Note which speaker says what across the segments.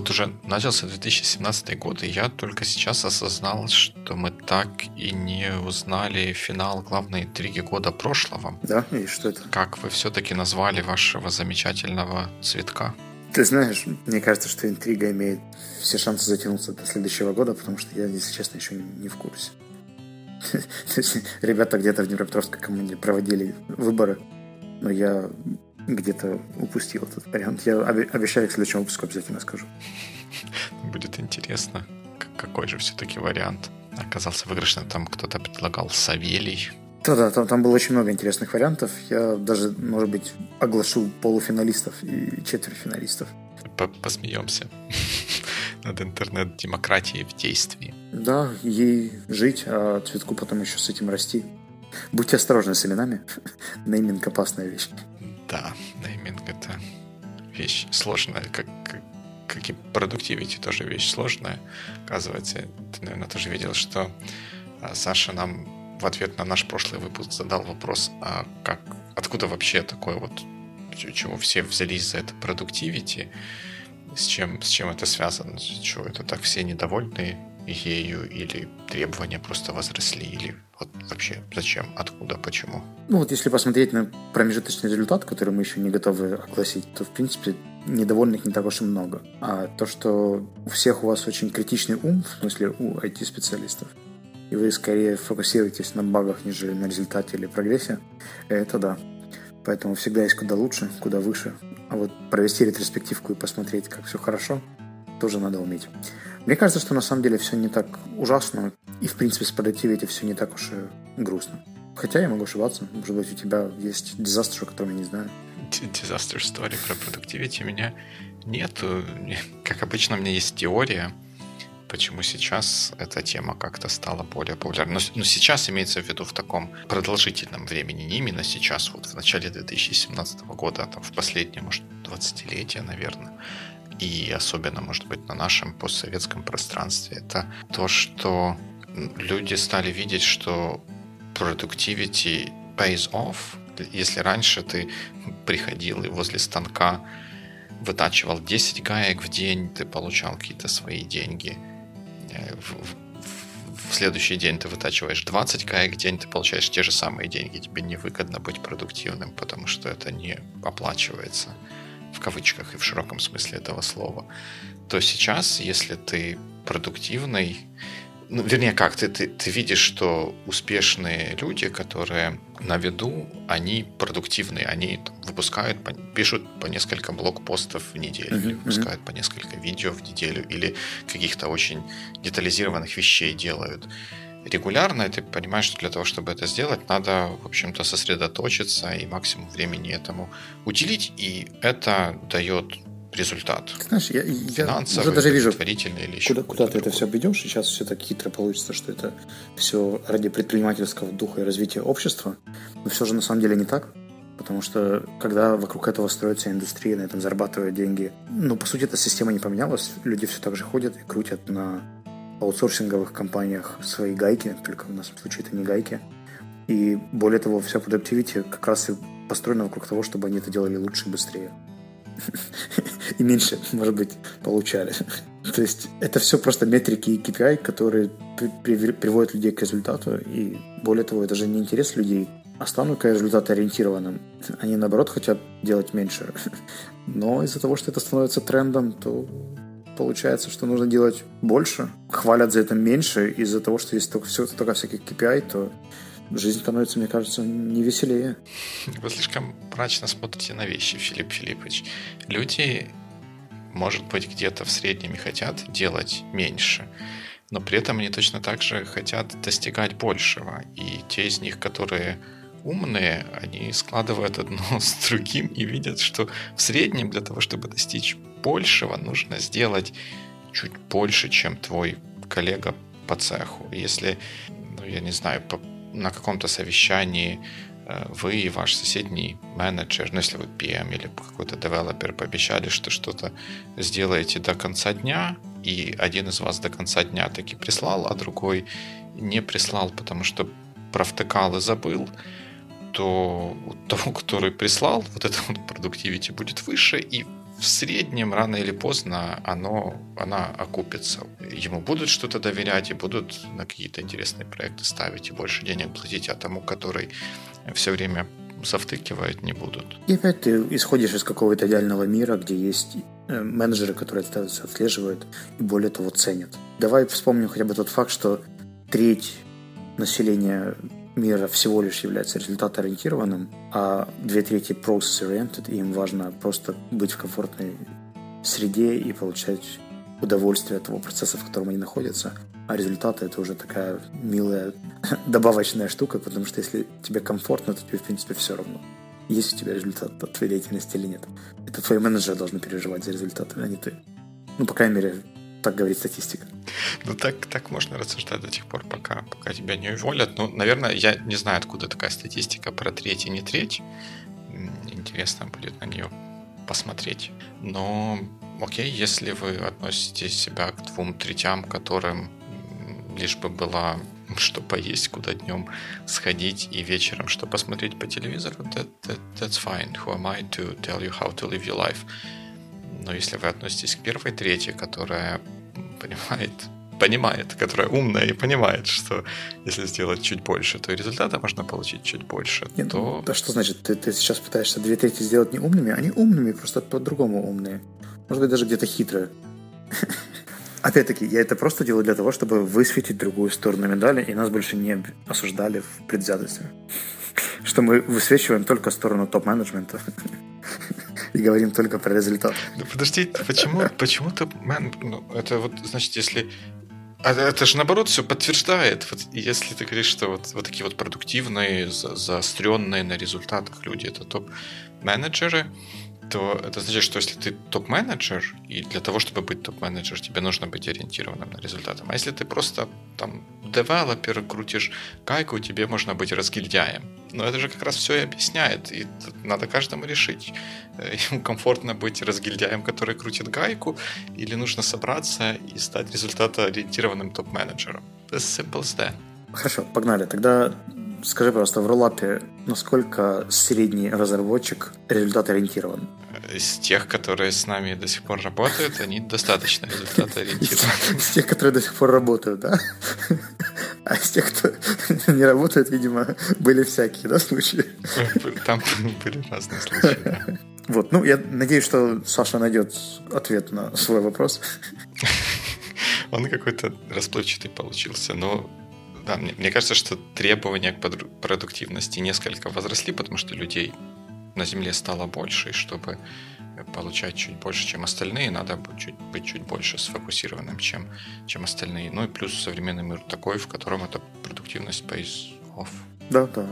Speaker 1: вот уже начался 2017 год, и я только сейчас осознал, что мы так и не узнали финал главной интриги года прошлого.
Speaker 2: Да, и что это?
Speaker 1: Как вы все-таки назвали вашего замечательного цветка?
Speaker 2: Ты знаешь, мне кажется, что интрига имеет все шансы затянуться до следующего года, потому что я, если честно, еще не в курсе. Ребята где-то в Днепропетровской команде проводили выборы, но я где-то упустил этот вариант. Я обещаю к следующему выпуску обязательно скажу.
Speaker 1: Будет интересно, какой же все-таки вариант оказался выигрышным. Там кто-то предлагал Савелий.
Speaker 2: Да-да, там, там было очень много интересных вариантов. Я даже, может быть, оглашу полуфиналистов и четвертьфиналистов.
Speaker 1: Посмеемся над интернет-демократией в действии.
Speaker 2: Да, ей жить, а цветку потом еще с этим расти. Будьте осторожны с именами. Нейминг – опасная вещь.
Speaker 1: Да, нейминг – это вещь сложная, как, как, и продуктивити тоже вещь сложная. Оказывается, ты, наверное, тоже видел, что а, Саша нам в ответ на наш прошлый выпуск задал вопрос, а как, откуда вообще такое вот, чего все взялись за это продуктивити, с чем, с чем это связано, чего это так все недовольны ею, или требования просто возросли, или вот вообще зачем, откуда, почему?
Speaker 2: Ну вот если посмотреть на промежуточный результат, который мы еще не готовы огласить, то в принципе недовольных не так уж и много. А то, что у всех у вас очень критичный ум, в смысле у IT-специалистов, и вы скорее фокусируетесь на багах, нежели на результате или прогрессе, это да. Поэтому всегда есть куда лучше, куда выше. А вот провести ретроспективку и посмотреть, как все хорошо, тоже надо уметь. Мне кажется, что на самом деле все не так ужасно, и в принципе с продуктивити все не так уж и грустно. Хотя я могу ошибаться. Может быть, у тебя есть дизастер, о котором я не знаю.
Speaker 1: Дизастер истории про продуктивити у меня нету. Как обычно, у меня есть теория, почему сейчас эта тема как-то стала более популярной. Но, но сейчас имеется в виду в таком продолжительном времени, не именно сейчас, вот в начале 2017 года, а там в последнее, может, 20-летие, наверное, и особенно, может быть, на нашем постсоветском пространстве, это то, что люди стали видеть, что productivity pays off. Если раньше ты приходил и возле станка вытачивал 10 гаек в день, ты получал какие-то свои деньги – в, в, в следующий день ты вытачиваешь 20 гаек в день, ты получаешь те же самые деньги. Тебе невыгодно быть продуктивным, потому что это не оплачивается в кавычках и в широком смысле этого слова. То сейчас, если ты продуктивный, ну, вернее, как, ты, ты, ты видишь, что успешные люди, которые на виду, они продуктивные, они там, выпускают, пишут по несколько блокпостов в неделю, uh-huh, или выпускают по несколько видео в неделю, или каких-то очень детализированных вещей делают регулярно, и ты понимаешь, что для того, чтобы это сделать, надо, в общем-то, сосредоточиться и максимум времени этому уделить, и это дает результат.
Speaker 2: Знаешь, я, я уже даже вижу, или куда, куда ты это все обведешь. Сейчас все так хитро получится, что это все ради предпринимательского духа и развития общества. Но все же на самом деле не так. Потому что когда вокруг этого строится индустрия, на этом зарабатывают деньги, ну, по сути, эта система не поменялась. Люди все так же ходят и крутят на аутсорсинговых компаниях свои гайки, только в нашем случае это не гайки. И более того, вся productivity как раз и построена вокруг того, чтобы они это делали лучше и быстрее. и меньше, может быть, получали. То есть это все просто метрики и KPI, которые при, приводят людей к результату. И более того, это же не интерес людей, а станут к результату ориентированным. Они, наоборот, хотят делать меньше. Но из-за того, что это становится трендом, то получается, что нужно делать больше. Хвалят за это меньше. Из-за того, что есть только, все, только всяких KPI, то жизнь становится, мне кажется, не веселее.
Speaker 1: Вы слишком мрачно смотрите на вещи, Филипп Филиппович. Люди, может быть, где-то в среднем и хотят делать меньше, но при этом они точно так же хотят достигать большего. И те из них, которые умные, они складывают одно с другим и видят, что в среднем для того, чтобы достичь большего, нужно сделать чуть больше, чем твой коллега по цеху. Если, ну, я не знаю, на каком-то совещании э, вы и ваш соседний менеджер, ну если вы PM или какой-то девелопер пообещали, что что-то сделаете до конца дня, и один из вас до конца дня таки прислал, а другой не прислал, потому что провтыкал и забыл, то у того, который прислал, вот это вот продуктивити будет выше, и в среднем, рано или поздно, оно, она окупится. Ему будут что-то доверять и будут на какие-то интересные проекты ставить и больше денег платить, а тому, который все время завтыкивает, не будут.
Speaker 2: И опять ты исходишь из какого-то идеального мира, где есть э, менеджеры, которые это все отслеживают и более того ценят. Давай вспомним хотя бы тот факт, что треть населения мира всего лишь является результатоориентированным, а две трети process-oriented, и им важно просто быть в комфортной среде и получать удовольствие от того процесса, в котором они находятся. А результаты это уже такая милая добавочная штука, потому что если тебе комфортно, то тебе, в принципе, все равно. Есть у тебя результат от твоей деятельности или нет. Это твои менеджеры должны переживать за результаты, а не ты. Ну, по крайней мере, так говорит статистика.
Speaker 1: Ну, так, так можно рассуждать до тех пор, пока, пока тебя не уволят. Ну, наверное, я не знаю, откуда такая статистика про треть и не треть. Интересно будет на нее посмотреть. Но, окей, если вы относите себя к двум третям, которым лишь бы было что поесть, куда днем сходить и вечером что посмотреть по телевизору, that, that, that's fine. Who am I to tell you how to live your life? Но если вы относитесь к первой трети, которая понимает, понимает, которая умная и понимает, что если сделать чуть больше, то и результата можно получить чуть больше, Нет, то...
Speaker 2: Ну, а что значит? Ты, ты сейчас пытаешься две трети сделать не умными? Они умными, просто по-другому умные. Может быть, даже где-то хитрые. Опять-таки, я это просто делаю для того, чтобы высветить другую сторону медали, и нас больше не осуждали в предвзятости. Что мы высвечиваем только сторону топ-менеджмента и говорим только про результат.
Speaker 1: Ну, подожди, почему, почему топ-мен... Ну, это вот, значит, если а это же наоборот все подтверждает. Вот если ты говоришь, что вот, вот такие вот продуктивные, за, заостренные на результатах люди это топ-менеджеры, то это значит, что если ты топ-менеджер, и для того, чтобы быть топ-менеджер, тебе нужно быть ориентированным на результаты. А если ты просто там девелопер, крутишь гайку, тебе можно быть разгильдяем. Но это же как раз все и объясняет. И надо каждому решить, э, ему комфортно быть разгильдяем, который крутит гайку, или нужно собраться и стать результатоориентированным топ-менеджером. As simple as that.
Speaker 2: Хорошо, погнали. Тогда скажи, пожалуйста, в роллапе насколько средний разработчик результат ориентирован?
Speaker 1: Из тех, которые с нами до сих пор работают, они достаточно результат ориентированы.
Speaker 2: Из тех, которые до сих пор работают, да? А из тех, кто не работает, видимо, были всякие, да, случаи?
Speaker 1: Там были разные случаи,
Speaker 2: Вот, ну, я надеюсь, что Саша найдет ответ на свой вопрос.
Speaker 1: Он какой-то расплывчатый получился, но да, мне, мне кажется, что требования к продуктивности несколько возросли, потому что людей на Земле стало больше, и чтобы получать чуть больше, чем остальные, надо быть чуть, быть чуть больше сфокусированным, чем, чем остальные. Ну и плюс современный мир такой, в котором эта продуктивность pays off.
Speaker 2: Да, да.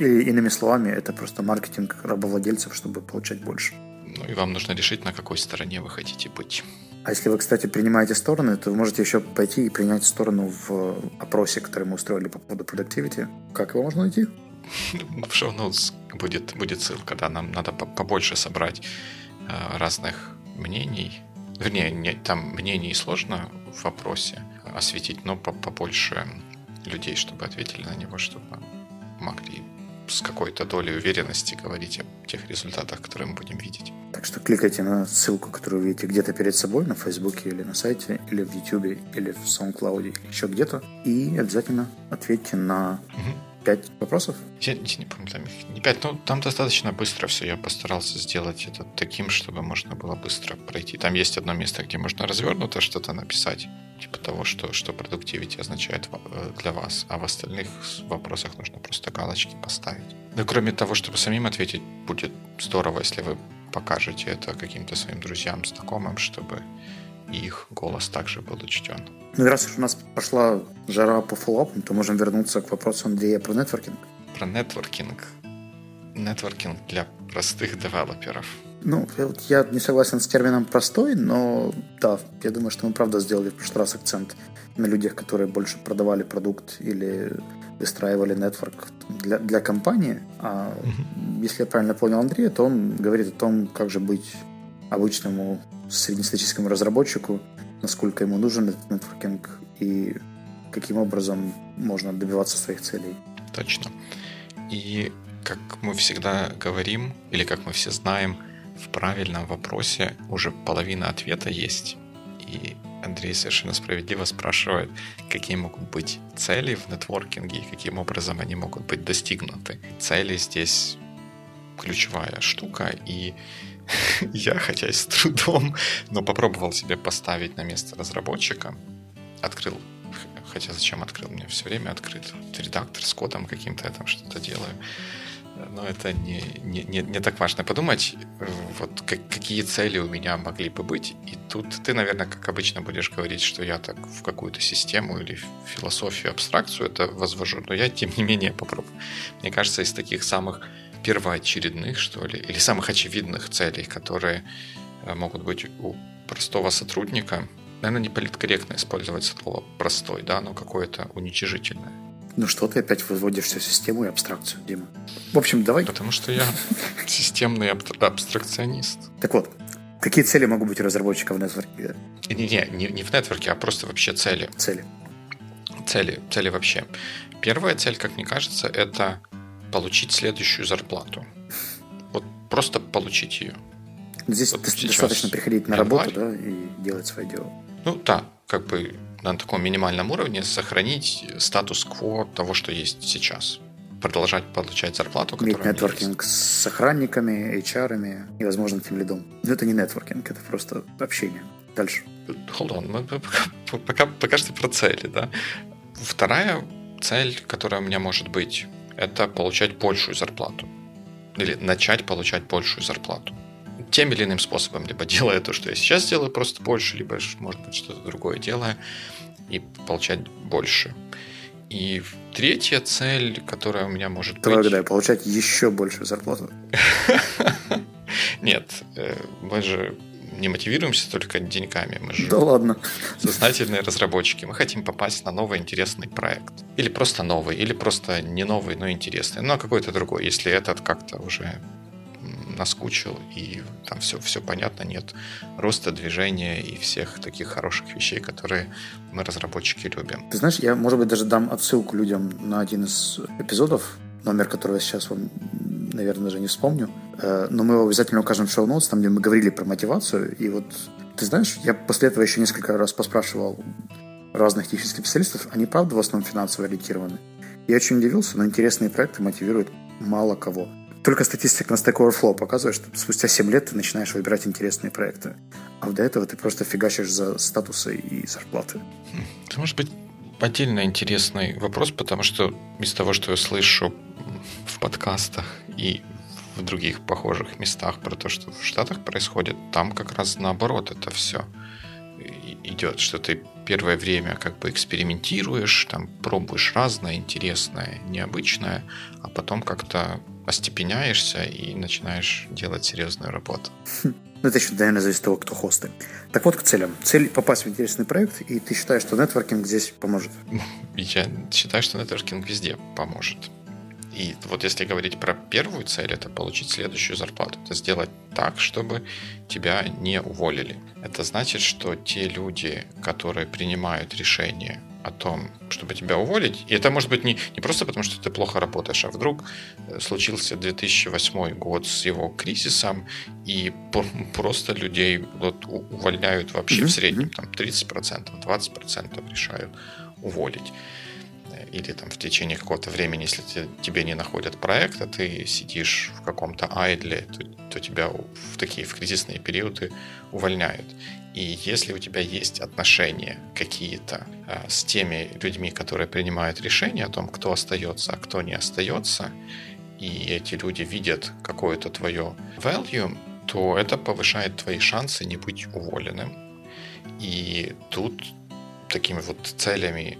Speaker 2: И, иными словами, это просто маркетинг рабовладельцев, чтобы получать больше.
Speaker 1: Ну и вам нужно решить, на какой стороне вы хотите быть.
Speaker 2: А если вы, кстати, принимаете стороны, то вы можете еще пойти и принять сторону в опросе, который мы устроили по поводу productivity. Как его можно найти?
Speaker 1: В шоу-ноутс будет, будет ссылка, да, нам надо побольше собрать э, разных мнений. Вернее, не, там мнений сложно в вопросе осветить, но побольше людей, чтобы ответили на него, чтобы могли с какой-то долей уверенности говорить о тех результатах, которые мы будем видеть.
Speaker 2: Так что кликайте на ссылку, которую вы видите где-то перед собой, на Фейсбуке или на сайте, или в Ютубе, или в SoundCloud, или еще где-то. И обязательно ответьте на угу. Пять вопросов.
Speaker 1: Я, я не помню, там их не пять, но там достаточно быстро все. Я постарался сделать это таким, чтобы можно было быстро пройти. Там есть одно место, где можно развернуто что-то написать типа того, что, что productivity означает э, для вас, а в остальных вопросах нужно просто галочки поставить. Ну, кроме того, чтобы самим ответить, будет здорово, если вы покажете это каким-то своим друзьям, знакомым, чтобы их голос также был учтен.
Speaker 2: Ну и раз уж у нас пошла жара по фоллапам, то можем вернуться к вопросу Андрея про нетворкинг.
Speaker 1: Про нетворкинг. Нетворкинг для простых девелоперов.
Speaker 2: Ну, я не согласен с термином «простой», но да, я думаю, что мы правда сделали в прошлый раз акцент на людях, которые больше продавали продукт или выстраивали нетворк для, для компании. А mm-hmm. если я правильно понял Андрея, то он говорит о том, как же быть обычному среднестатистическому разработчику, насколько ему нужен этот нетворкинг и каким образом можно добиваться своих целей.
Speaker 1: Точно. И как мы всегда говорим, или как мы все знаем, в правильном вопросе уже половина ответа есть. И Андрей совершенно справедливо спрашивает, какие могут быть цели в нетворкинге и каким образом они могут быть достигнуты. Цели здесь ключевая штука, и я, хотя и с трудом, но попробовал себе поставить на место разработчика, открыл хотя зачем открыл? Мне все время открыт редактор с кодом каким-то, я там что-то делаю но это не, не, не, не так важно. Подумать, вот как, какие цели у меня могли бы быть. И тут ты, наверное, как обычно будешь говорить, что я так в какую-то систему или философию, абстракцию это возвожу. Но я, тем не менее, попробую. Мне кажется, из таких самых первоочередных, что ли, или самых очевидных целей, которые э, могут быть у простого сотрудника, наверное, не политкорректно использовать слово простой, да, но какое-то уничижительное.
Speaker 2: Ну что ты опять выводишь всю систему и абстракцию, Дима? В общем, давай...
Speaker 1: Потому что я системный абстракционист.
Speaker 2: Так вот, какие цели могут быть у разработчика в нетворке?
Speaker 1: Не-не, не, не в нетворке, а просто вообще цели.
Speaker 2: Цели.
Speaker 1: Цели, цели вообще. Первая цель, как мне кажется, это получить следующую зарплату. Вот просто получить ее.
Speaker 2: Здесь вот достаточно приходить на январь. работу, да, и делать свое дело.
Speaker 1: Ну да, как бы на таком минимальном уровне сохранить статус-кво того, что есть сейчас. Продолжать получать зарплату,
Speaker 2: которая Иметь нетворкинг с охранниками, HR и, возможно, тем лидом. Но это не нетворкинг, это просто общение. Дальше.
Speaker 1: Hold on, мы пока, пока, пока что про цели, да. Вторая цель, которая у меня может быть, это получать большую зарплату. Или начать получать большую зарплату тем или иным способом, либо делая то, что я сейчас делаю, просто больше, либо, может быть, что-то другое делая и получать больше. И третья цель, которая у меня может
Speaker 2: Давай, быть... Давай, получать еще большую зарплату.
Speaker 1: Нет, э, мы же не мотивируемся только деньгами. Мы же
Speaker 2: да ладно.
Speaker 1: сознательные разработчики. Мы хотим попасть на новый интересный проект. Или просто новый, или просто не новый, но интересный. Но какой-то другой, если этот как-то уже наскучил, и там все, все понятно, нет роста, движения и всех таких хороших вещей, которые мы, разработчики, любим.
Speaker 2: Ты знаешь, я, может быть, даже дам отсылку людям на один из эпизодов, номер которого я сейчас вам, наверное, даже не вспомню, э, но мы его обязательно укажем в шоу-ноутс, там, где мы говорили про мотивацию, и вот, ты знаешь, я после этого еще несколько раз поспрашивал разных технических специалистов, они, правда, в основном финансово ориентированы. Я очень удивился, но интересные проекты мотивируют мало кого. Только статистика на Stack Overflow показывает, что спустя 7 лет ты начинаешь выбирать интересные проекты. А до этого ты просто фигачишь за статусы и зарплаты.
Speaker 1: Это может быть отдельно интересный вопрос, потому что из того, что я слышу в подкастах и в других похожих местах про то, что в Штатах происходит, там как раз наоборот это все идет, что ты первое время как бы экспериментируешь, там пробуешь разное, интересное, необычное, а потом как-то остепеняешься и начинаешь делать серьезную работу.
Speaker 2: Ну, это еще, наверное, зависит от того, кто хосты. Так вот, к целям. Цель – попасть в интересный проект, и ты считаешь, что нетворкинг здесь поможет?
Speaker 1: Я считаю, что нетворкинг везде поможет. И вот если говорить про первую цель, это получить следующую зарплату. Это сделать так, чтобы тебя не уволили. Это значит, что те люди, которые принимают решение о том, чтобы тебя уволить. И это может быть не, не просто потому, что ты плохо работаешь, а вдруг э, случился 2008 год с его кризисом, и просто людей вот увольняют вообще mm-hmm. в среднем там 30%, 20% решают уволить или там в течение какого-то времени, если te, тебе не находят проект, а ты сидишь в каком-то айдле, то, то тебя в такие в кризисные периоды увольняют. И если у тебя есть отношения какие-то а, с теми людьми, которые принимают решения о том, кто остается, а кто не остается, и эти люди видят какое-то твое value, то это повышает твои шансы не быть уволенным. И тут такими вот целями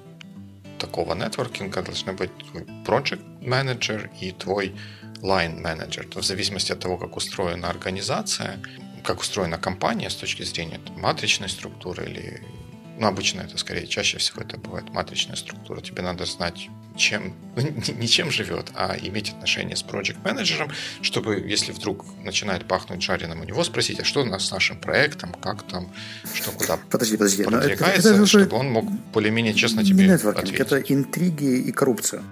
Speaker 1: такого нетворкинга должны быть твой project менеджер и твой line менеджер. В зависимости от того, как устроена организация, как устроена компания с точки зрения там, матричной структуры или ну, обычно это скорее, чаще всего это бывает матричная структура. Тебе надо знать, чем, ну, не чем живет, а иметь отношение с проект менеджером чтобы, если вдруг начинает пахнуть жареным, у него спросить, а что у нас с нашим проектом, как там, что куда
Speaker 2: подожди, подожди,
Speaker 1: продвигается, это, это, это, чтобы он мог более-менее честно тебе
Speaker 2: ответить. Это интриги и коррупция.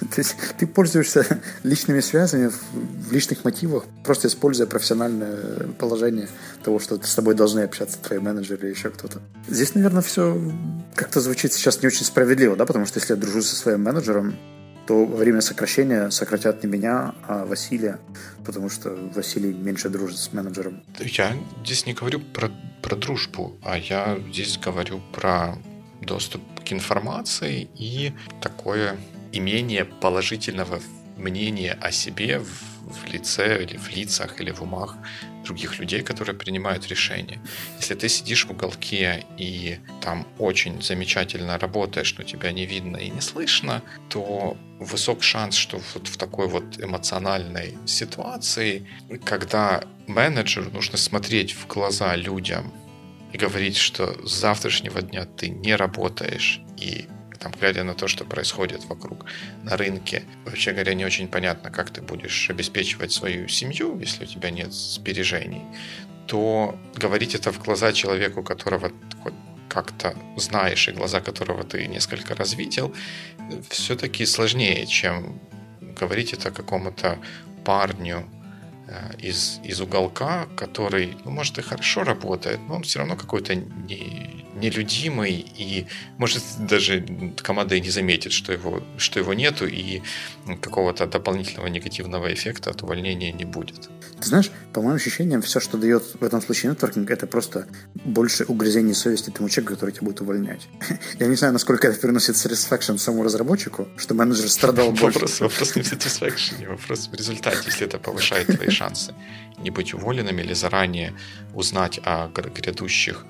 Speaker 2: То есть ты пользуешься личными связями в личных мотивах, просто используя профессиональное положение того, что с тобой должны общаться твои менеджеры или еще кто-то. Здесь, наверное, все как-то звучит сейчас не очень справедливо, да, потому что если я дружу со своим менеджером, то во время сокращения сократят не меня, а Василия, потому что Василий меньше дружит с менеджером.
Speaker 1: Я здесь не говорю про, про дружбу, а я здесь говорю про доступ к информации и такое имение положительного мнения о себе в, в лице или в лицах или в умах других людей, которые принимают решения. Если ты сидишь в уголке и там очень замечательно работаешь, но тебя не видно и не слышно, то высок шанс, что вот в такой вот эмоциональной ситуации, когда менеджеру нужно смотреть в глаза людям и говорить, что с завтрашнего дня ты не работаешь и там, глядя на то, что происходит вокруг на рынке, вообще говоря, не очень понятно, как ты будешь обеспечивать свою семью, если у тебя нет сбережений, то говорить это в глаза человеку, которого хоть как-то знаешь и глаза которого ты несколько раз видел, все-таки сложнее, чем говорить это какому-то парню, Э, из, из уголка, который, ну, может, и хорошо работает, но он все равно какой-то не, нелюдимый, и, может, даже команда и не заметит, что его, что его нету, и какого-то дополнительного негативного эффекта от увольнения не будет.
Speaker 2: Ты знаешь, по моим ощущениям, все, что дает в этом случае нетворкинг, это просто больше угрызений совести тому человеку, который тебя будет увольнять. Я не знаю, насколько это приносит satisfaction самому разработчику, что менеджер страдал больше.
Speaker 1: Вопрос, вопрос не в satisfaction, вопрос в результате, если это повышает твои шансы не быть уволенными или заранее узнать о грядущих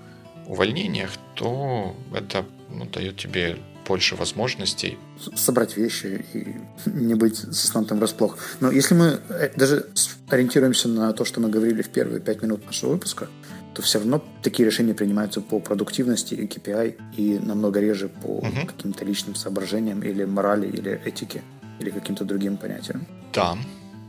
Speaker 1: увольнениях, то это ну, дает тебе больше возможностей.
Speaker 2: Собрать вещи и не быть заснутым врасплох. Но если мы э, даже ориентируемся на то, что мы говорили в первые пять минут нашего выпуска, то все равно такие решения принимаются по продуктивности и KPI и намного реже по угу. каким-то личным соображениям или морали, или этике, или каким-то другим понятиям.
Speaker 1: Да,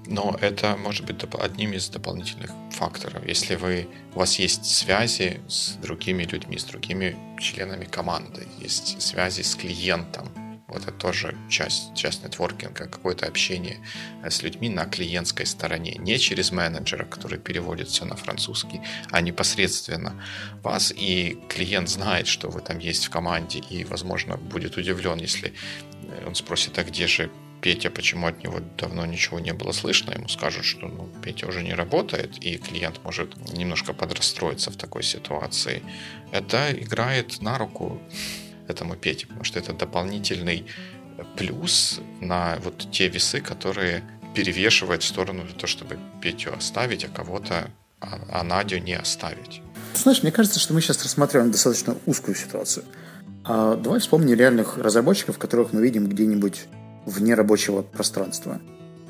Speaker 1: но это может быть одним из дополнительных факторов. Если вы, у вас есть связи с другими людьми, с другими членами команды, есть связи с клиентом, вот это тоже часть, часть нетворкинга, какое-то общение с людьми на клиентской стороне, не через менеджера, который переводит все на французский, а непосредственно вас, и клиент знает, что вы там есть в команде, и, возможно, будет удивлен, если он спросит, а где же Петя, почему от него давно ничего не было слышно, ему скажут, что ну, Петя уже не работает, и клиент может немножко подрастроиться в такой ситуации. Это играет на руку этому Пете, потому что это дополнительный плюс на вот те весы, которые перевешивают в сторону того, чтобы Петю оставить, а кого-то, а, а Надю не оставить.
Speaker 2: Знаешь, мне кажется, что мы сейчас рассматриваем достаточно узкую ситуацию. А давай вспомним реальных разработчиков, которых мы видим где-нибудь вне рабочего пространства.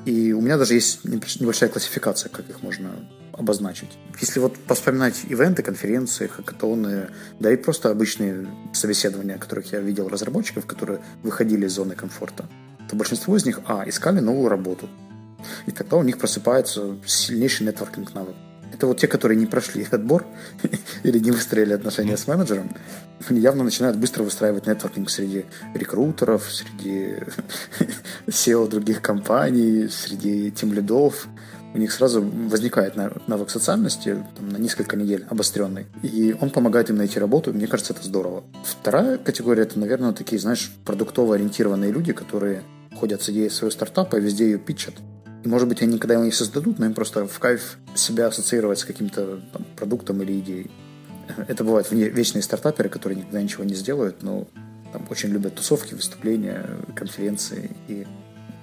Speaker 2: И у меня даже есть небольшая классификация, как их можно обозначить. Если вот вспоминать ивенты, конференции, хакатоны, да и просто обычные собеседования, которых я видел разработчиков, которые выходили из зоны комфорта, то большинство из них, а, искали новую работу. И тогда у них просыпается сильнейший нетворкинг навык. Это вот те, которые не прошли отбор или не выстроили отношения с менеджером, явно начинают быстро выстраивать нетворкинг среди рекрутеров, среди SEO других компаний, среди тем лидов. У них сразу возникает навык социальности там, на несколько недель обостренный. И он помогает им найти работу, мне кажется, это здорово. Вторая категория это, наверное, такие, знаешь, продуктово ориентированные люди, которые ходят с идеей своего стартапа и везде ее питчат. Может быть, они никогда его не создадут, но им просто в кайф себя ассоциировать с каким-то там, продуктом или идеей. Это бывают вечные стартаперы, которые никогда ничего не сделают, но там очень любят тусовки, выступления, конференции и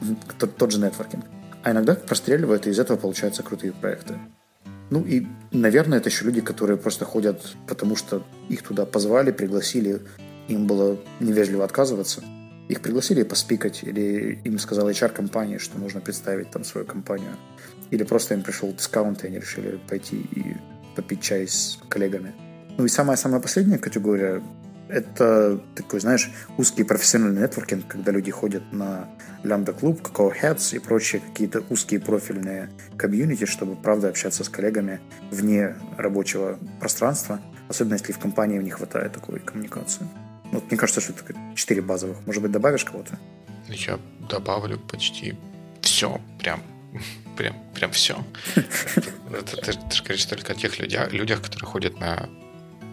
Speaker 2: тот же нетворкинг. А иногда простреливают, и из этого получаются крутые проекты. Ну и, наверное, это еще люди, которые просто ходят, потому что их туда позвали, пригласили, им было невежливо отказываться – их пригласили поспикать, или им сказала HR-компания, что нужно представить там свою компанию. Или просто им пришел дискаунт, и они решили пойти и попить чай с коллегами. Ну и самая-самая последняя категория – это такой, знаешь, узкий профессиональный нетворкинг, когда люди ходят на Lambda клуб, Cocoa Heads и прочие какие-то узкие профильные комьюнити, чтобы, правда, общаться с коллегами вне рабочего пространства, особенно если в компании не хватает такой коммуникации. Вот мне кажется, что это четыре базовых. Может быть, добавишь кого-то?
Speaker 1: Я добавлю почти все, прям прям, прям все. Это, ты, ты же говоришь только о тех людях, людях, которые ходят на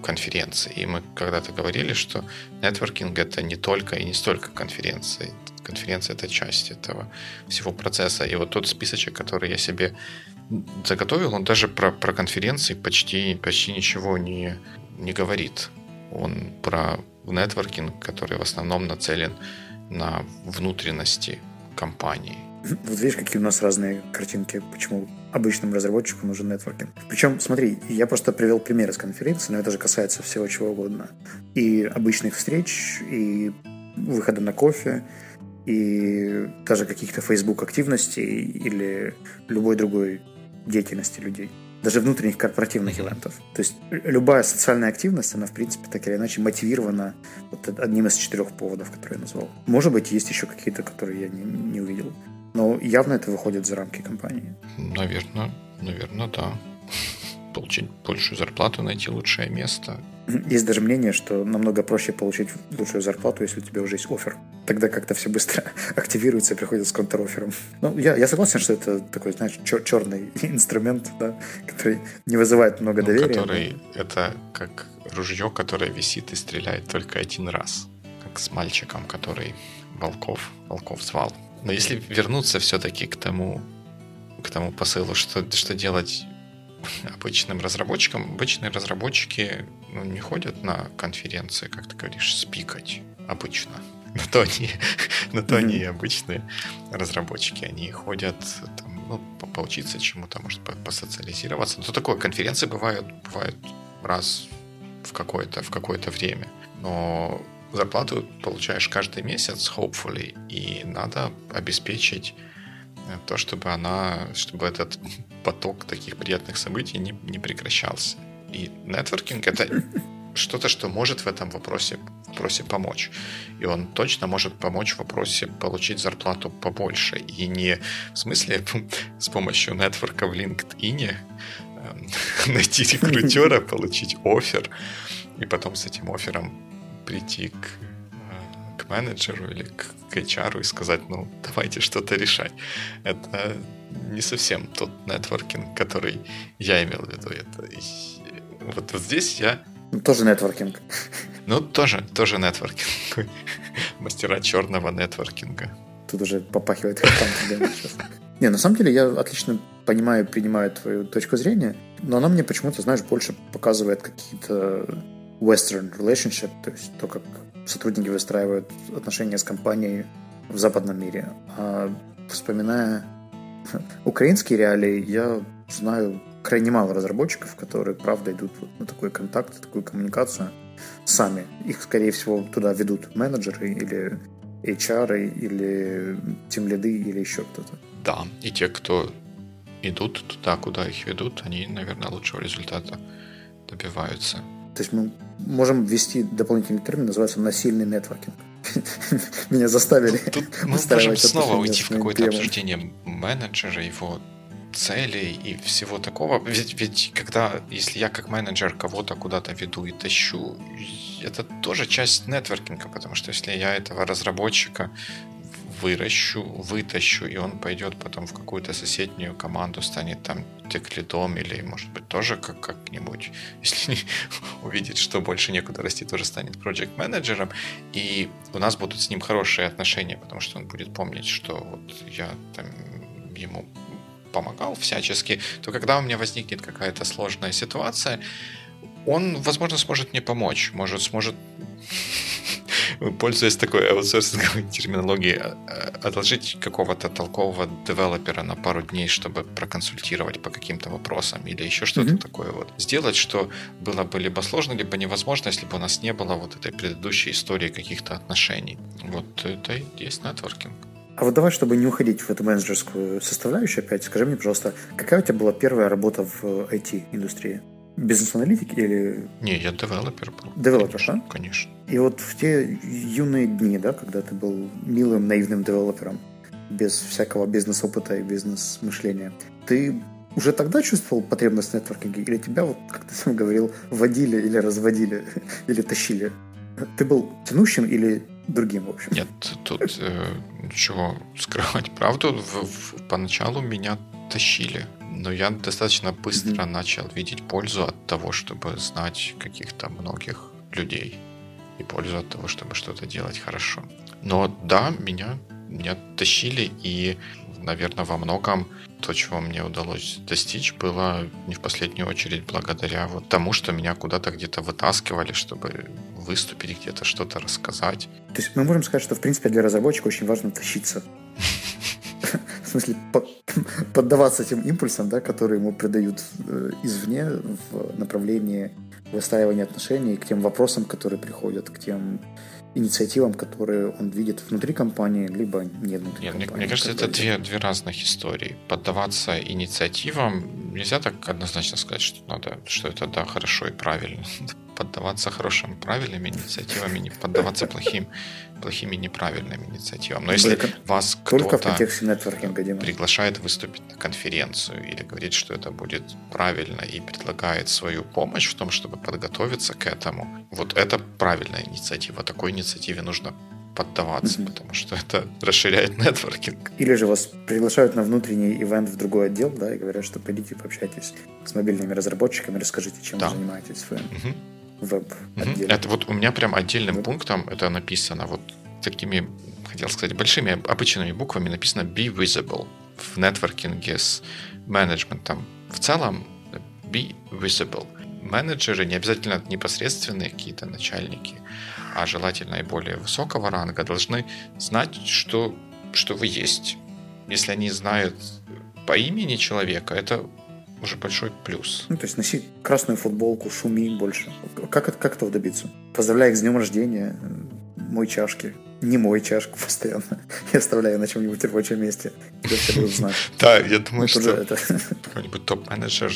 Speaker 1: конференции. И мы когда-то говорили, что нетворкинг это не только и не столько конференции. Конференция это часть этого всего процесса. И вот тот списочек, который я себе заготовил, он даже про, про конференции почти, почти ничего не, не говорит. Он про нетворкинг, который в основном нацелен на внутренности компании.
Speaker 2: Вот видишь, какие у нас разные картинки, почему обычным разработчику нужен нетворкинг. Причем, смотри, я просто привел пример из конференции, но это же касается всего чего угодно. И обычных встреч, и выхода на кофе, и даже каких-то Facebook активностей или любой другой деятельности людей. Даже внутренних корпоративных ивентов. То есть любая социальная активность, она, в принципе, так или иначе мотивирована вот одним из четырех поводов, которые я назвал. Может быть, есть еще какие-то, которые я не, не увидел. Но явно это выходит за рамки компании.
Speaker 1: Наверное, наверное, да. Получить большую зарплату, найти лучшее место.
Speaker 2: Есть даже мнение, что намного проще получить лучшую зарплату, если у тебя уже есть офер. Тогда как-то все быстро активируется и приходит с контрофером. Ну, я, я согласен, что это такой, знаешь, чер- черный инструмент, да, который не вызывает много ну, доверия.
Speaker 1: Который, это как ружье, которое висит и стреляет только один раз. Как с мальчиком, который волков, волков звал. Но если вернуться все-таки к тому, к тому посылу, что, что делать обычным разработчикам, обычные разработчики ну, не ходят на конференции, как ты говоришь, спикать обычно. На то они, на то они обычные разработчики. Они ходят там, ну, поучиться чему-то, может, посоциализироваться. То такое, конференции бывают, бывают раз в какое-то в какое-то время. Но зарплату получаешь каждый месяц, hopefully, и надо обеспечить то, чтобы она, чтобы этот поток таких приятных событий не, не прекращался. И нетворкинг это что-то, что может в этом вопросе, вопросе помочь. И он точно может помочь в вопросе получить зарплату побольше. И не в смысле с помощью нетворка в LinkedIn э, найти рекрутера, получить офер, и потом с этим оффером прийти к, к менеджеру или к, к HR и сказать, ну, давайте что-то решать. Это не совсем тот нетворкинг, который я имел в виду. Это, вот, вот здесь я...
Speaker 2: Тоже нетворкинг.
Speaker 1: Ну, тоже, тоже нетворкинг. Мастера черного нетворкинга.
Speaker 2: Тут уже попахивает Не, на самом деле я отлично понимаю и принимаю твою точку зрения, но она мне почему-то, знаешь, больше показывает какие-то Western relationship, то есть то, как сотрудники выстраивают отношения с компанией в западном мире. А вспоминая украинские реалии, я знаю крайне мало разработчиков, которые, правда, идут на такой контакт, такую коммуникацию сами. Их, скорее всего, туда ведут менеджеры или HR, или тем лиды, или еще кто-то.
Speaker 1: Да, и те, кто идут туда, куда их ведут, они, наверное, лучшего результата добиваются.
Speaker 2: То есть мы можем ввести дополнительный термин, называется насильный нетворкинг. Меня заставили
Speaker 1: Тут мы можем снова уйти в какое-то обсуждение менеджера, его целей и всего такого. Ведь, ведь когда, если я как менеджер кого-то куда-то веду и тащу, это тоже часть нетворкинга, потому что если я этого разработчика выращу, вытащу, и он пойдет потом в какую-то соседнюю команду, станет там теклидом или, может быть, тоже как- как-нибудь, если увидит, что больше некуда расти, тоже станет проект менеджером и у нас будут с ним хорошие отношения, потому что он будет помнить, что вот я там ему помогал всячески, то когда у меня возникнет какая-то сложная ситуация, он, возможно, сможет мне помочь, может, сможет пользуясь такой аутсорсинговой терминологией, э, отложить какого-то толкового девелопера на пару дней, чтобы проконсультировать по каким-то вопросам или еще что-то mm-hmm. такое вот. Сделать, что было бы либо сложно, либо невозможно, если бы у нас не было вот этой предыдущей истории каких-то отношений. Вот это и есть нетворкинг.
Speaker 2: А вот давай, чтобы не уходить в эту менеджерскую составляющую опять, скажи мне, пожалуйста, какая у тебя была первая работа в IT-индустрии? Бизнес-аналитик или...
Speaker 1: Не, я девелопер был.
Speaker 2: Девелопер, конечно,
Speaker 1: да? Конечно.
Speaker 2: И вот в те юные дни, да, когда ты был милым, наивным девелопером, без всякого бизнес-опыта и бизнес-мышления, ты уже тогда чувствовал потребность в нетворкинге? Или тебя, вот, как ты сам говорил, водили или разводили, или тащили? Ты был тянущим или другим, в общем.
Speaker 1: Нет, тут э, ничего скрывать правду. В, в, поначалу меня тащили, но я достаточно быстро mm-hmm. начал видеть пользу от того, чтобы знать каких-то многих людей и пользу от того, чтобы что-то делать хорошо. Но да, меня, меня тащили, и, наверное, во многом то, чего мне удалось достичь, было не в последнюю очередь благодаря вот тому, что меня куда-то где-то вытаскивали, чтобы выступить где-то, что-то рассказать.
Speaker 2: То есть мы можем сказать, что, в принципе, для разработчика очень важно тащиться. В смысле, поддаваться тем импульсам, да, которые ему придают э, извне в направлении выстраивания отношений, к тем вопросам, которые приходят, к тем инициативам, которые он видит внутри компании, либо не внутри
Speaker 1: Нет,
Speaker 2: компании.
Speaker 1: Мне, мне кажется, это две, две разных истории. Поддаваться инициативам нельзя так однозначно сказать, что надо, что это да, хорошо и правильно. Поддаваться хорошим, правильным инициативам и не поддаваться плохим, плохим и неправильным инициативам. Но если только, вас кто-то приглашает выступить на конференцию или говорит, что это будет правильно и предлагает свою помощь в том, чтобы подготовиться к этому, вот это правильная инициатива. Такой инициативе нужно поддаваться, mm-hmm. потому что это расширяет нетворкинг.
Speaker 2: Или же вас приглашают на внутренний ивент в другой отдел, да, и говорят, что пойдите пообщайтесь с мобильными разработчиками, расскажите, чем да. вы занимаетесь mm-hmm. Веб-отделе.
Speaker 1: Mm-hmm. Это вот у меня прям отдельным веб. пунктом это написано вот такими, хотел сказать, большими обычными буквами написано be visible в нетворкинге с менеджментом. В целом be visible. Менеджеры не обязательно непосредственные какие-то начальники, а желательно и более высокого ранга, должны знать, что, что вы есть. Если они знают по имени человека, это уже большой плюс.
Speaker 2: Ну, то есть носи красную футболку, шуми больше. Как, как этого добиться? Поздравляю с днем рождения, мой чашки. Не мой чашку постоянно. Я оставляю на чем-нибудь рабочем месте.
Speaker 1: Да, я думаю, что какой-нибудь топ-менеджер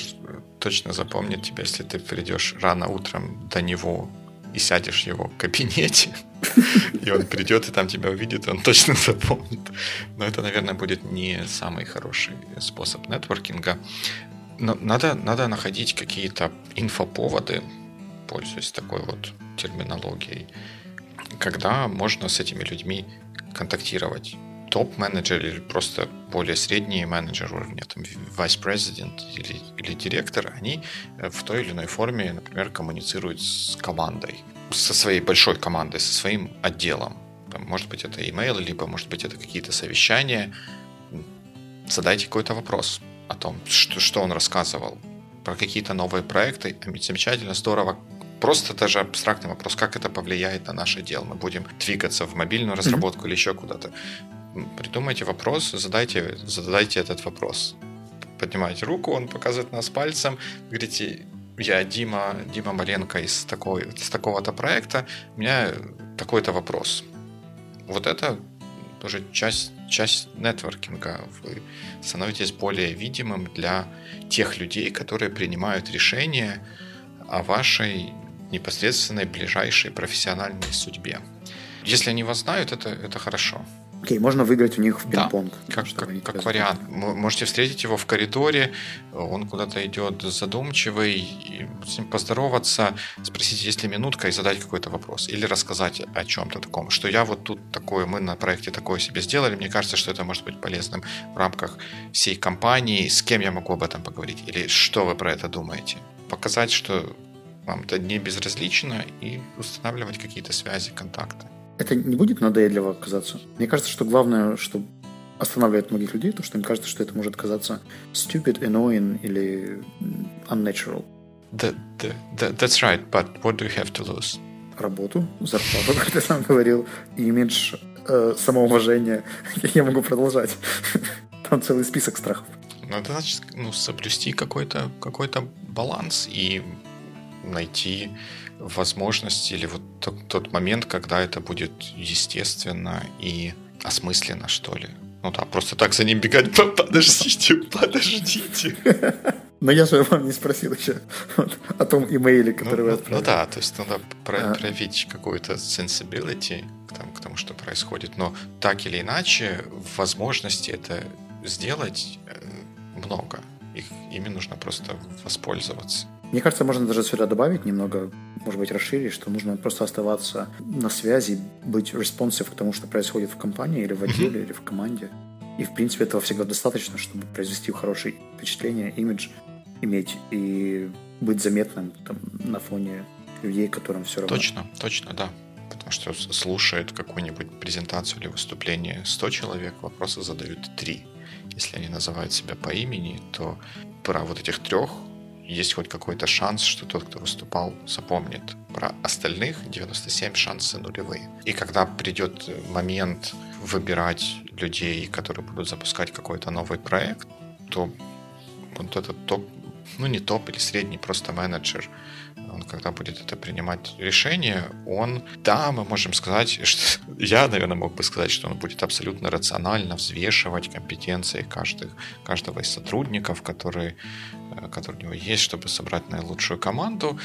Speaker 1: точно запомнит тебя, если ты придешь рано утром до него и сядешь в его кабинете, и он придет и там тебя увидит, и он точно запомнит. Но это, наверное, будет не самый хороший способ нетворкинга. Надо, надо находить какие-то инфоповоды, пользуясь такой вот терминологией, когда можно с этими людьми контактировать топ-менеджер или просто более средний менеджер уровня, там, vice-president или, или директор, они э, в той или иной форме, например, коммуницируют с командой, со своей большой командой, со своим отделом. Там, может быть, это email, либо, может быть, это какие-то совещания. Задайте какой-то вопрос о том, что, что он рассказывал, про какие-то новые проекты. Замечательно, здорово, просто даже абстрактный вопрос, как это повлияет на наше дело. Мы будем двигаться в мобильную разработку mm-hmm. или еще куда-то придумайте вопрос, задайте, задайте этот вопрос. Поднимаете руку, он показывает нас пальцем, говорите, я Дима, Дима Маленко из, такой, из такого-то проекта, у меня такой-то вопрос. Вот это тоже часть, часть нетворкинга. Вы становитесь более видимым для тех людей, которые принимают решения о вашей непосредственной ближайшей профессиональной судьбе. Если они вас знают, это, это хорошо.
Speaker 2: Окей, можно выиграть у них в пинг-понг.
Speaker 1: Да, как, как, как вариант. Можете встретить его в коридоре, он куда-то идет задумчивый, с ним поздороваться, спросить, есть ли минутка, и задать какой-то вопрос. Или рассказать о чем-то таком, что я вот тут такое, мы на проекте такое себе сделали, мне кажется, что это может быть полезным в рамках всей компании, с кем я могу об этом поговорить, или что вы про это думаете. Показать, что вам это не безразлично, и устанавливать какие-то связи, контакты
Speaker 2: это не будет надоедливо казаться. Мне кажется, что главное, что останавливает многих людей, то, что им кажется, что это может казаться stupid, annoying или unnatural.
Speaker 1: That, that, that's right, but what do you have to lose?
Speaker 2: Работу, зарплату, как ты сам говорил, имидж, э, самоуважение. Я могу продолжать. Там целый список страхов.
Speaker 1: Ну, это значит, ну, соблюсти какой-то какой баланс и найти возможность или вот тот, тот момент, когда это будет естественно и осмысленно, что ли. Ну да, просто так за ним бегать, подождите, подождите.
Speaker 2: Но я же вам не спросил еще вот, о том имейле, который ну, вы отправили.
Speaker 1: Ну, ну да, то есть надо а. проявить какую-то sensibility к тому, к тому, что происходит. Но так или иначе, возможности это сделать э, много. Их, ими нужно просто воспользоваться.
Speaker 2: Мне кажется, можно даже сюда добавить немного, может быть, расширить, что нужно просто оставаться на связи, быть responsive к тому, что происходит в компании или в отделе, или в команде. И, в принципе, этого всегда достаточно, чтобы произвести хорошее впечатление, имидж иметь и быть заметным там, на фоне людей, которым все равно.
Speaker 1: Точно, точно, да. Потому что слушает какую-нибудь презентацию или выступление 100 человек, вопросы задают 3. Если они называют себя по имени, то про вот этих трех есть хоть какой-то шанс, что тот, кто выступал, запомнит. Про остальных 97 шансы нулевые. И когда придет момент выбирать людей, которые будут запускать какой-то новый проект, то вот этот топ, ну не топ или средний, просто менеджер, он когда будет это принимать решение, он, да, мы можем сказать, что я, наверное, мог бы сказать, что он будет абсолютно рационально взвешивать компетенции каждых, каждого из сотрудников, которые, э, которые у него есть, чтобы собрать наилучшую команду.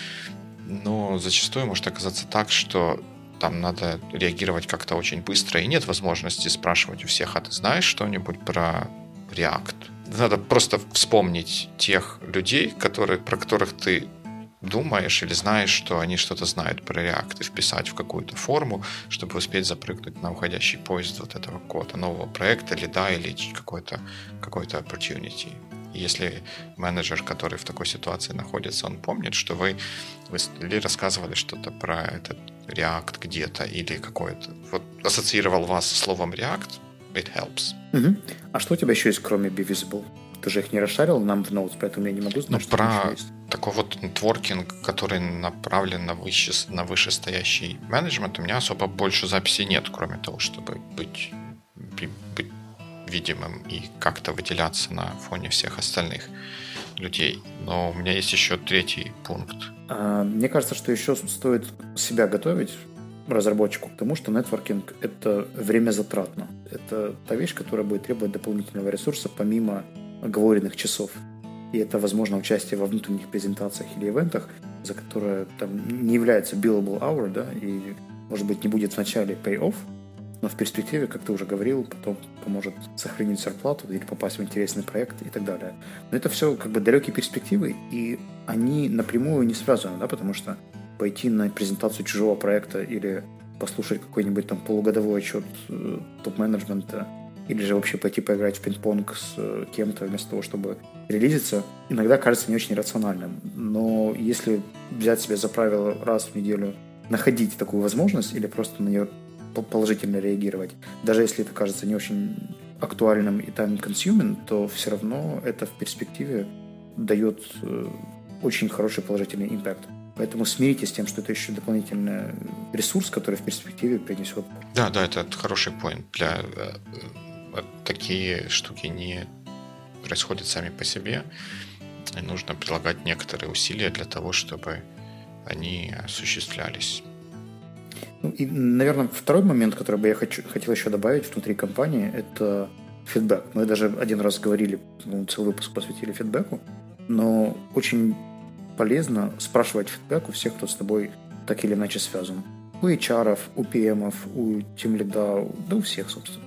Speaker 1: Но зачастую может оказаться так, что там надо реагировать как-то очень быстро, и нет возможности спрашивать у всех, а ты знаешь что-нибудь про React? Надо просто вспомнить тех людей, которые, про которых ты думаешь или знаешь, что они что-то знают про React и вписать в какую-то форму, чтобы успеть запрыгнуть на уходящий поезд вот этого какого-то нового проекта, лида или какой-то какой-то opportunity. Если менеджер, который в такой ситуации находится, он помнит, что вы, вы или рассказывали что-то про этот React где-то, или какой-то, вот ассоциировал вас с словом React, it helps.
Speaker 2: Угу. А что у тебя еще есть, кроме Be Visible? Ты же их не расшарил нам в Notes, поэтому я не могу знать,
Speaker 1: ну, что про такой вот нетворкинг, который направлен на, выше, на вышестоящий менеджмент, у меня особо больше записей нет, кроме того, чтобы быть, быть видимым и как-то выделяться на фоне всех остальных людей. Но у меня есть еще третий пункт.
Speaker 2: А, мне кажется, что еще стоит себя готовить разработчику к тому, что нетворкинг — это время затратно. Это та вещь, которая будет требовать дополнительного ресурса помимо оговоренных часов. И это, возможно, участие во внутренних презентациях или ивентах, за которое там не является billable hour, да, и, может быть, не будет в начале pay-off, но в перспективе, как ты уже говорил, потом поможет сохранить зарплату или попасть в интересный проект и так далее. Но это все как бы далекие перспективы, и они напрямую не связаны, да, потому что пойти на презентацию чужого проекта или послушать какой-нибудь там полугодовой отчет э, топ-менеджмента или же вообще пойти поиграть в пинг-понг с э, кем-то вместо того, чтобы релизиться, иногда кажется не очень рациональным. Но если взять себе за правило раз в неделю находить такую возможность или просто на нее положительно реагировать, даже если это кажется не очень актуальным и time-consuming, то все равно это в перспективе дает э, очень хороший положительный импакт. Поэтому смиритесь с тем, что это еще дополнительный ресурс, который в перспективе принесет.
Speaker 1: Да, да, это хороший point для э, такие штуки не происходят сами по себе. И нужно прилагать некоторые усилия для того, чтобы они осуществлялись.
Speaker 2: Ну, и, наверное, второй момент, который бы я хочу, хотел еще добавить внутри компании, это фидбэк. Мы даже один раз говорили, ну, целый выпуск посвятили фидбэку, но очень полезно спрашивать фидбэк у всех, кто с тобой так или иначе связан. У HR, у PM, у тимлида, да у всех, собственно.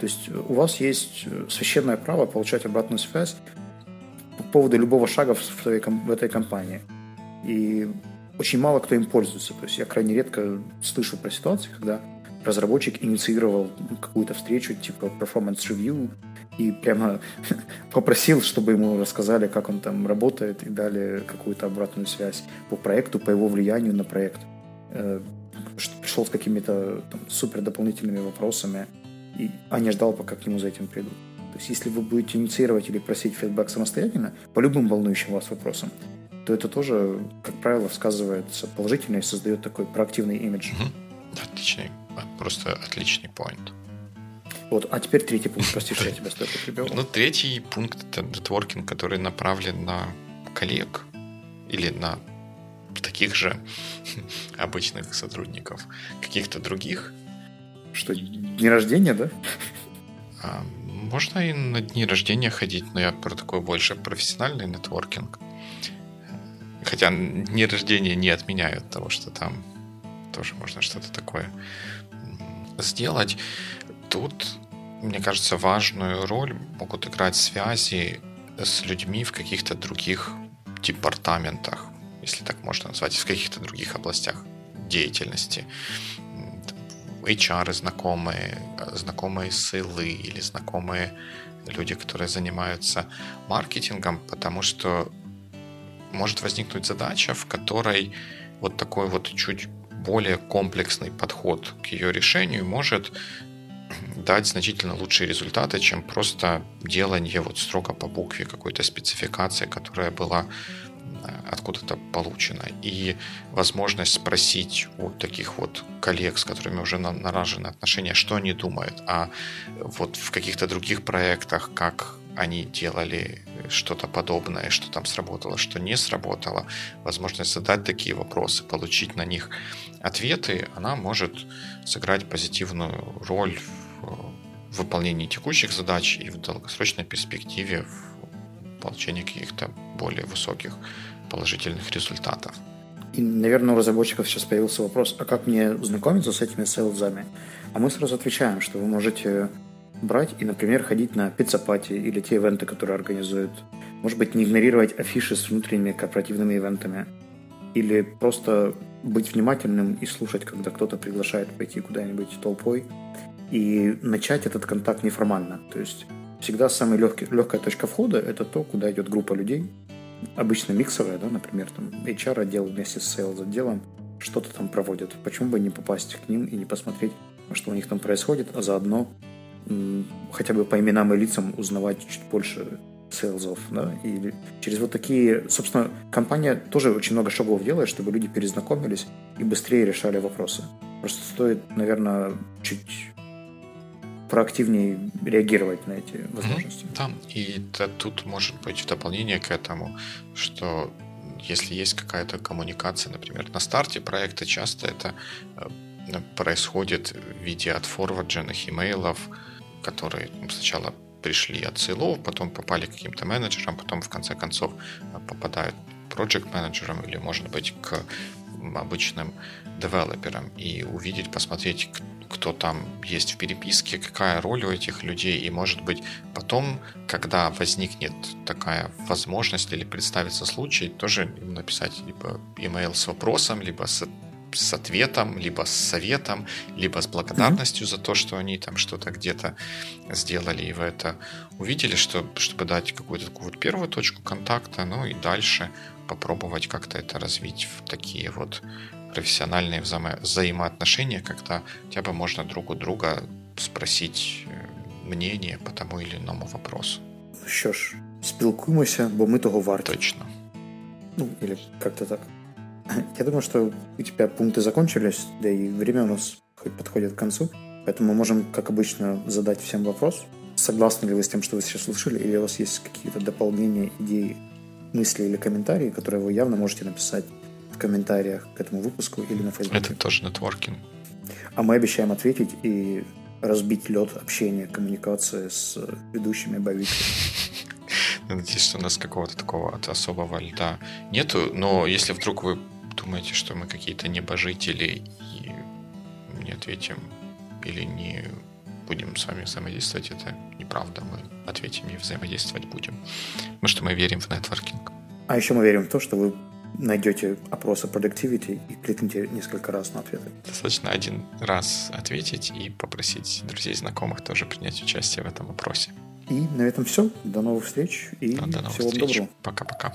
Speaker 2: То есть у вас есть э, священное право получать обратную связь по поводу любого шага в, своей, в этой компании. И очень мало кто им пользуется. То есть я крайне редко слышу про ситуации, когда разработчик инициировал какую-то встречу типа performance review и прямо попросил, чтобы ему рассказали, как он там работает и дали какую-то обратную связь по проекту, по его влиянию на проект. Э, пришел с какими-то супер дополнительными вопросами а не ждал, пока к нему за этим придут. То есть, если вы будете инициировать или просить фидбэк самостоятельно по любым волнующим вас вопросам, то это тоже, как правило, сказывается положительно и создает такой проактивный имидж.
Speaker 1: Отличный, просто отличный поинт.
Speaker 2: Вот, а теперь третий пункт, прости, что я тебя столько прибил.
Speaker 1: Ну, третий пункт — это нетворкинг, который направлен на коллег или на таких же обычных сотрудников, каких-то других,
Speaker 2: что, дни рождения, да?
Speaker 1: А, можно и на дни рождения ходить, но я про такой больше профессиональный нетворкинг. Хотя дни рождения не отменяют того, что там тоже можно что-то такое сделать. Тут, мне кажется, важную роль могут играть связи с людьми в каких-то других департаментах если так можно назвать, в каких-то других областях деятельности. HR знакомые, знакомые ссылы или знакомые люди, которые занимаются маркетингом, потому что может возникнуть задача, в которой вот такой вот чуть более комплексный подход к ее решению может дать значительно лучшие результаты, чем просто делание вот строго по букве какой-то спецификации, которая была откуда-то получено. И возможность спросить у таких вот коллег, с которыми уже налажены отношения, что они думают, а вот в каких-то других проектах, как они делали что-то подобное, что там сработало, что не сработало, возможность задать такие вопросы, получить на них ответы, она может сыграть позитивную роль в выполнении текущих задач и в долгосрочной перспективе в получении каких-то более высоких положительных результатов.
Speaker 2: И, наверное, у разработчиков сейчас появился вопрос, а как мне знакомиться с этими сейлзами? А мы сразу отвечаем, что вы можете брать и, например, ходить на pizza party или те ивенты, которые организуют. Может быть, не игнорировать афиши с внутренними корпоративными ивентами. Или просто быть внимательным и слушать, когда кто-то приглашает пойти куда-нибудь толпой. И начать этот контакт неформально. То есть всегда самая легкий, легкая точка входа – это то, куда идет группа людей – обычно миксовая, да, например, там HR отдел вместе с sales отделом что-то там проводят. Почему бы не попасть к ним и не посмотреть, что у них там происходит, а заодно хотя бы по именам и лицам узнавать чуть больше сейлзов, да, и через вот такие, собственно, компания тоже очень много шагов делает, чтобы люди перезнакомились и быстрее решали вопросы. Просто стоит, наверное, чуть проактивнее реагировать на эти возможности.
Speaker 1: Да, и это, тут может быть дополнение к этому, что если есть какая-то коммуникация, например, на старте проекта, часто это э, происходит в виде отфорвардженных имейлов, которые сначала пришли от сейлов, потом попали к каким-то менеджерам, потом в конце концов э, попадают project менеджерам или, может быть, к обычным девелоперам и увидеть, посмотреть, кто там есть в переписке, какая роль у этих людей, и, может быть, потом, когда возникнет такая возможность или представится случай, тоже написать либо email с вопросом, либо с с ответом, либо с советом, либо с благодарностью mm-hmm. за то, что они там что-то где-то сделали, и вы это увидели, что, чтобы дать какую-то такую вот первую точку контакта, ну и дальше попробовать как-то это развить в такие вот профессиональные взаимо- взаимоотношения, когда хотя бы можно друг у друга спросить э, мнение по тому или иному вопросу.
Speaker 2: Ну що ж, спілкуємося, бо ми того варті.
Speaker 1: Точно.
Speaker 2: Ну, или как-то так. Я думаю, что у тебя пункты закончились, да и время у нас подходит к концу. Поэтому мы можем, как обычно, задать всем вопрос. Согласны ли вы с тем, что вы сейчас слышали, или у вас есть какие-то дополнения, идеи, мысли или комментарии, которые вы явно можете написать в комментариях к этому выпуску или на Facebook.
Speaker 1: Это тоже нетворкинг.
Speaker 2: А мы обещаем ответить и разбить лед общения, коммуникации с ведущими боевиками.
Speaker 1: Надеюсь, что у нас какого-то такого особого льда нету, но если вдруг вы думаете, что мы какие-то небожители и не ответим или не будем с вами взаимодействовать, это неправда. Мы ответим и взаимодействовать будем. Потому что мы верим в нетворкинг.
Speaker 2: А еще мы верим в то, что вы найдете опрос о productivity и кликните несколько раз на ответы.
Speaker 1: Достаточно один раз ответить и попросить друзей, знакомых тоже принять участие в этом опросе.
Speaker 2: И на этом все. До новых встреч и
Speaker 1: да, до новых
Speaker 2: всего
Speaker 1: встреч.
Speaker 2: доброго.
Speaker 1: Пока-пока.